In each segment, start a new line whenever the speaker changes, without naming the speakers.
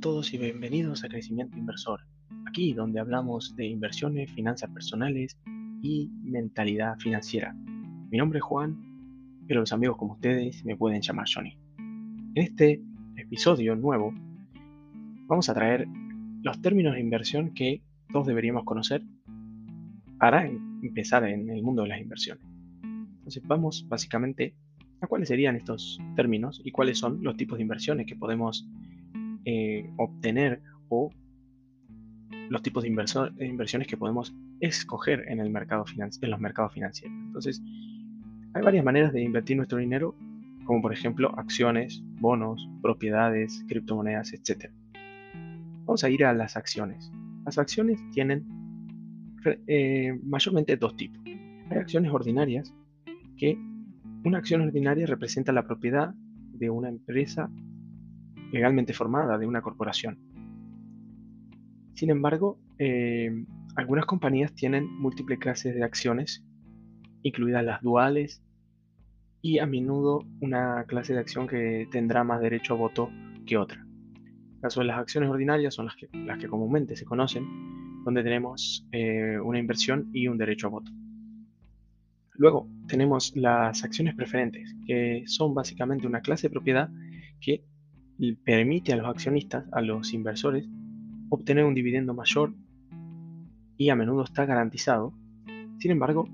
todos y bienvenidos a Crecimiento Inversor, aquí donde hablamos de inversiones, finanzas personales y mentalidad financiera. Mi nombre es Juan, pero los amigos como ustedes me pueden llamar Johnny. En este episodio nuevo vamos a traer los términos de inversión que todos deberíamos conocer para empezar en el mundo de las inversiones. Entonces vamos básicamente a cuáles serían estos términos y cuáles son los tipos de inversiones que podemos eh, obtener o los tipos de, inversiones que podemos escoger en, el mercado en los mercados financieros. Entonces, hay varias maneras de invertir nuestro dinero, como por ejemplo acciones, bonos, propiedades, criptomonedas, etc. Vamos a ir a las acciones. Las acciones tienen eh, mayormente dos tipos. Hay acciones ordinarias, que una acción ordinaria representa la propiedad de una empresa legalmente formada de una corporación. Sin embargo, eh, algunas compañías tienen múltiples clases de acciones, incluidas las duales, y a menudo una clase de acción que tendrá más derecho a voto que otra. El caso de las acciones ordinarias son las que, las que comúnmente se conocen, donde tenemos eh, una inversión y un derecho a voto. Luego tenemos las acciones preferentes, que son básicamente una clase de propiedad que permite a los accionistas, a los inversores, obtener un dividendo mayor y a menudo está garantizado. Sin embargo,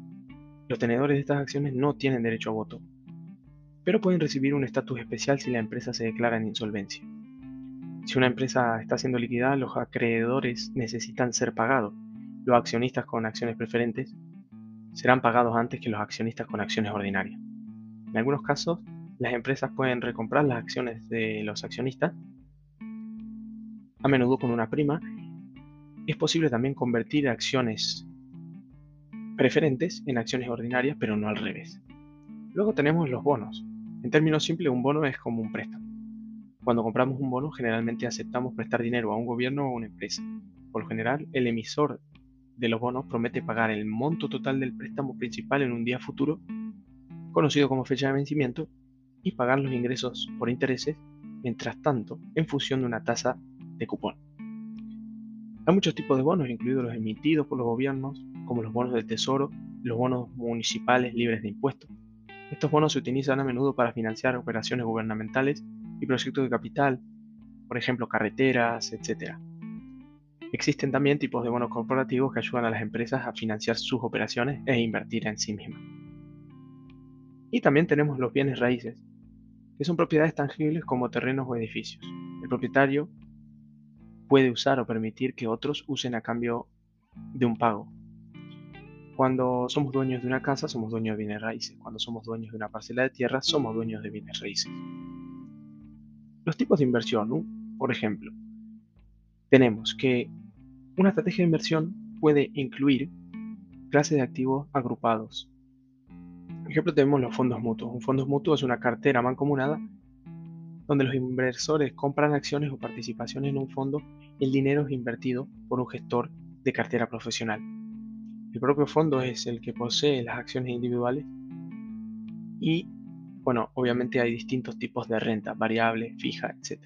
los tenedores de estas acciones no tienen derecho a voto, pero pueden recibir un estatus especial si la empresa se declara en insolvencia. Si una empresa está siendo liquidada, los acreedores necesitan ser pagados. Los accionistas con acciones preferentes serán pagados antes que los accionistas con acciones ordinarias. En algunos casos, las empresas pueden recomprar las acciones de los accionistas, a menudo con una prima. Es posible también convertir acciones preferentes en acciones ordinarias, pero no al revés. Luego tenemos los bonos. En términos simples, un bono es como un préstamo. Cuando compramos un bono, generalmente aceptamos prestar dinero a un gobierno o a una empresa. Por lo general, el emisor de los bonos promete pagar el monto total del préstamo principal en un día futuro, conocido como fecha de vencimiento, y pagar los ingresos por intereses, mientras tanto, en función de una tasa de cupón. Hay muchos tipos de bonos, incluidos los emitidos por los gobiernos, como los bonos del tesoro, los bonos municipales libres de impuestos. Estos bonos se utilizan a menudo para financiar operaciones gubernamentales y proyectos de capital, por ejemplo carreteras, etc. Existen también tipos de bonos corporativos que ayudan a las empresas a financiar sus operaciones e invertir en sí mismas. Y también tenemos los bienes raíces, que son propiedades tangibles como terrenos o edificios. El propietario puede usar o permitir que otros usen a cambio de un pago. Cuando somos dueños de una casa, somos dueños de bienes raíces. Cuando somos dueños de una parcela de tierra, somos dueños de bienes raíces. Los tipos de inversión, por ejemplo, tenemos que una estrategia de inversión puede incluir clases de activos agrupados, ejemplo, tenemos los fondos mutuos. Un fondo mutuo es una cartera mancomunada donde los inversores compran acciones o participaciones en un fondo y el dinero es invertido por un gestor de cartera profesional. El propio fondo es el que posee las acciones individuales y, bueno, obviamente hay distintos tipos de renta, variable, fija, etc.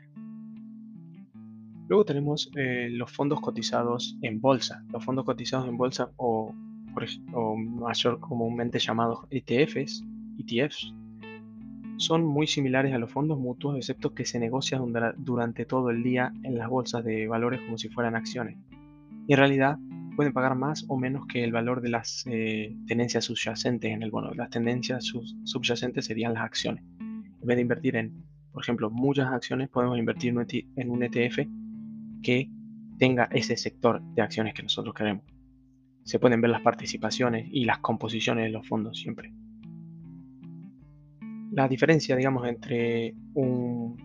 Luego tenemos eh, los fondos cotizados en bolsa. Los fondos cotizados en bolsa o o mayor comúnmente llamados ETFs, ETFs, son muy similares a los fondos mutuos, excepto que se negocian durante todo el día en las bolsas de valores como si fueran acciones. Y en realidad pueden pagar más o menos que el valor de las eh, tendencias subyacentes en el bono. Las tendencias subyacentes serían las acciones. En vez de invertir en, por ejemplo, muchas acciones, podemos invertir en un ETF e que tenga ese sector de acciones que nosotros queremos se pueden ver las participaciones y las composiciones de los fondos siempre. La diferencia, digamos, entre un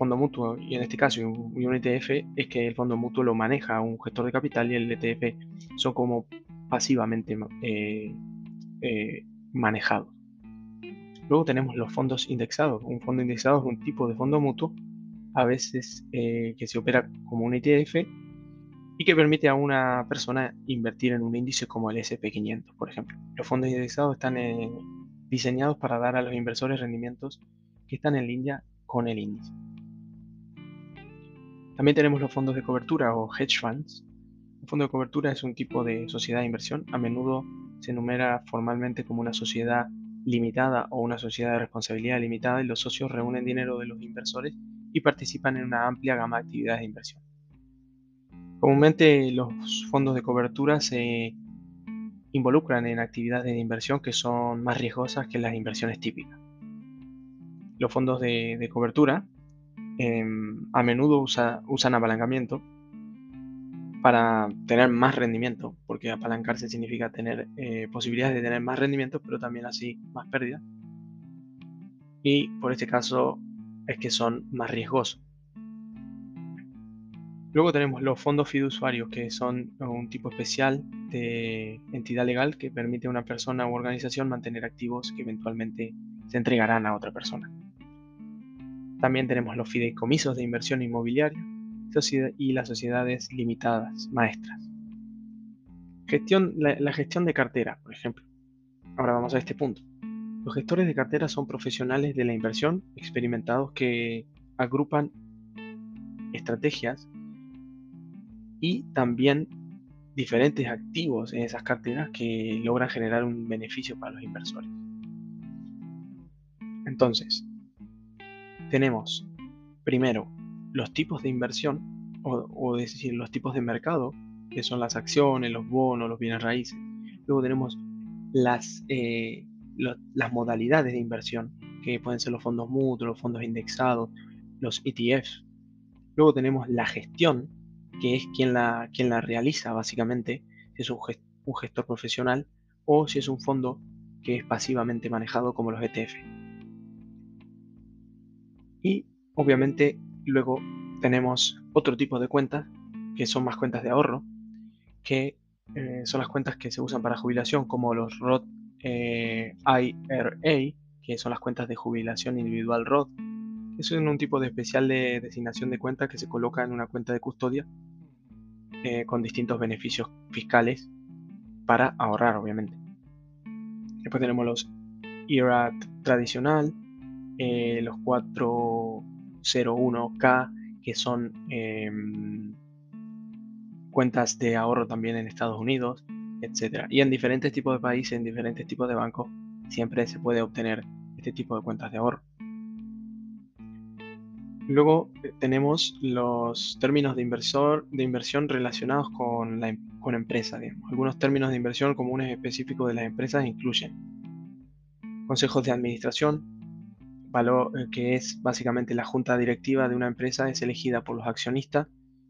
fondo mutuo y en este caso un, ETF es que el fondo mutuo lo maneja un gestor de capital y el ETF son como pasivamente eh, eh, manejados. Luego tenemos los fondos indexados. Un fondo indexado es un tipo de fondo mutuo, a veces eh, que se opera como un ETF y que permite a una persona invertir en un índice como el SP500, por ejemplo. Los fondos indexados están eh, diseñados para dar a los inversores rendimientos que están en línea con el índice. También tenemos los fondos de cobertura o hedge funds. Un fondo de cobertura es un tipo de sociedad de inversión. A menudo se enumera formalmente como una sociedad limitada o una sociedad de responsabilidad limitada y los socios reúnen dinero de los inversores y participan en una amplia gama de actividades de inversión. Comúnmente los fondos de cobertura se involucran en actividades de inversión que son más riesgosas que las inversiones típicas. Los fondos de, cobertura em, a menudo usan apalancamiento para tener más rendimiento, porque apalancarse significa tener eh, posibilidades de tener más rendimiento, pero también así más pérdida. Y por este caso es que son más riesgosos. Luego tenemos los fondos fiduciarios, que son un tipo especial de entidad legal que permite a una persona u organización mantener activos que eventualmente se entregarán a otra persona. También tenemos los fideicomisos de inversión inmobiliaria y las sociedades limitadas maestras. Gestión, la, gestión de cartera, por ejemplo. Ahora vamos a este punto. Los gestores de cartera son profesionales de la inversión experimentados que agrupan estrategias y también diferentes activos en esas carteras que logran generar un beneficio para los inversores. Entonces, tenemos primero los tipos de inversión, o, decir, los tipos de mercado, que son las acciones, los bonos, los bienes raíces. Luego tenemos las, eh, las modalidades de inversión, que pueden ser los fondos mutuos, los fondos indexados, los ETFs. Luego tenemos la gestión, que es quien la, quien la realiza básicamente, si es un, gestor profesional o si es un fondo que es pasivamente manejado como los ETF. Y obviamente luego tenemos otro tipo de cuentas, que son más cuentas de ahorro, que eh, son las cuentas que se usan para jubilación, como los Roth eh, IRA, que son las cuentas de jubilación individual Roth. Eso es un tipo de especial de designación de cuenta que se coloca en una cuenta de custodia eh, con distintos beneficios fiscales para ahorrar, obviamente. Después tenemos los IRA tradicional, los 401k, que son em, cuentas de ahorro también en Estados Unidos, etc. Y en diferentes tipos de países, en diferentes tipos de bancos, siempre se puede obtener este tipo de cuentas de ahorro. Luego eh, tenemos los términos de, inversor, de inversión relacionados con la con empresa. Algunos términos de inversión comunes específicos de las empresas incluyen consejos de administración, valor, eh, que es básicamente la junta directiva de una empresa, es elegida por los accionistas,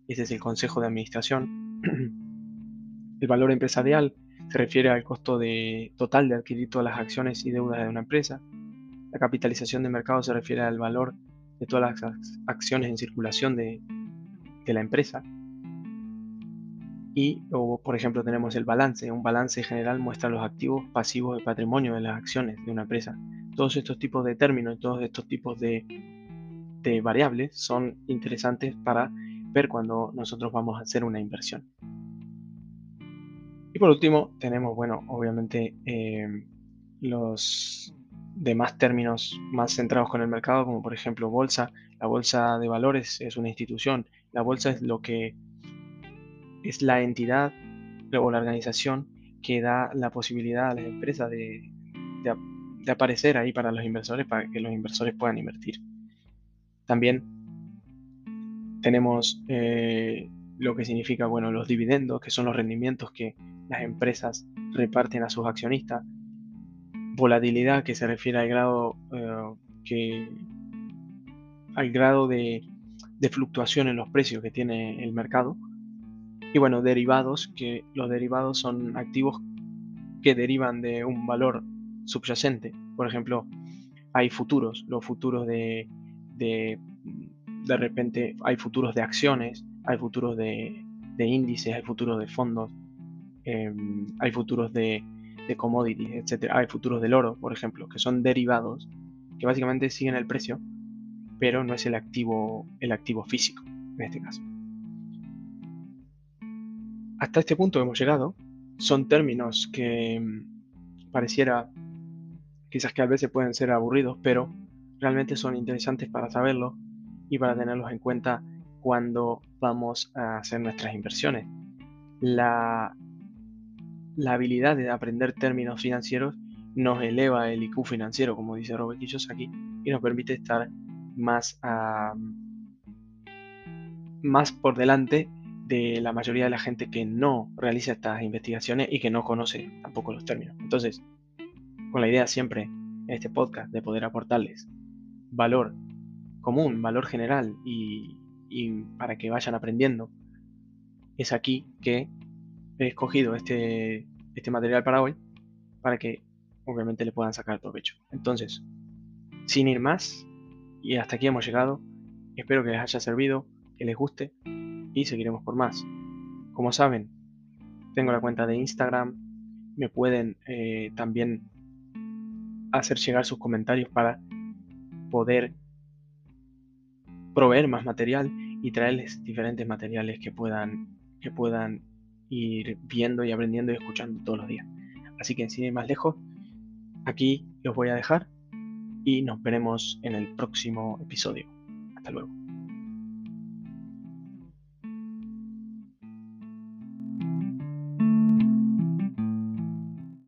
ese es el consejo de administración. el valor empresarial se refiere al costo de, total de adquirir todas las acciones y deudas de una empresa. La capitalización de mercado se refiere al valor de todas las acciones en circulación de, de la empresa. Y, por ejemplo, tenemos el balance. Un balance general muestra los activos, pasivos y patrimonio de las acciones de una empresa todos estos tipos de términos todos estos tipos de, variables son interesantes para ver cuando nosotros vamos a hacer una inversión. Y por último, tenemos, bueno, obviamente eh, los demás términos más centrados con el mercado, como por ejemplo bolsa. La bolsa de valores es una institución. La bolsa es lo que es la entidad o la organización que da la posibilidad a las empresas de, de, de aparecer ahí para los inversores, para que los inversores puedan invertir. También tenemos eh, lo que significa, bueno, los dividendos, que son los rendimientos que las empresas reparten a sus accionistas. Volatilidad, que se refiere al grado eh, que al grado de, de fluctuación en los precios que tiene el mercado. Y bueno, derivados, que los derivados son activos que derivan de un valor subyacente. Por ejemplo, hay futuros, los futuros de, de, de repente, hay futuros de acciones, hay futuros de, índices, hay futuros de fondos, em, hay futuros de, commodities, etc. Hay futuros del oro, por ejemplo, que son derivados, que básicamente siguen el precio, pero no es el activo, el activo físico, en este caso. Hasta este punto hemos llegado. Son términos que em, pareciera quizás que a veces pueden ser aburridos, pero realmente son interesantes para saberlo y para tenerlos en cuenta cuando vamos a hacer nuestras inversiones. La, la habilidad de aprender términos financieros nos eleva el IQ financiero, como dice Robert Kiyosaki, y nos permite estar más, más por delante de la mayoría de la gente que no realiza estas investigaciones y que no conoce tampoco los términos. Entonces, con la idea siempre en este podcast de poder aportarles valor común, valor general y para que vayan aprendiendo, es aquí que he escogido este, este material para hoy, para que obviamente le puedan sacar provecho. Entonces, sin ir más, y hasta aquí hemos llegado, espero que les haya servido, que les guste y seguiremos por más. Como saben, tengo la cuenta de Instagram, me pueden eh, también hacer llegar sus comentarios para poder proveer más material y traerles diferentes materiales que puedan, que puedan ir viendo y aprendiendo y escuchando todos los días. Así que sin ir más lejos, aquí los voy a dejar y nos veremos en el próximo episodio. Hasta luego.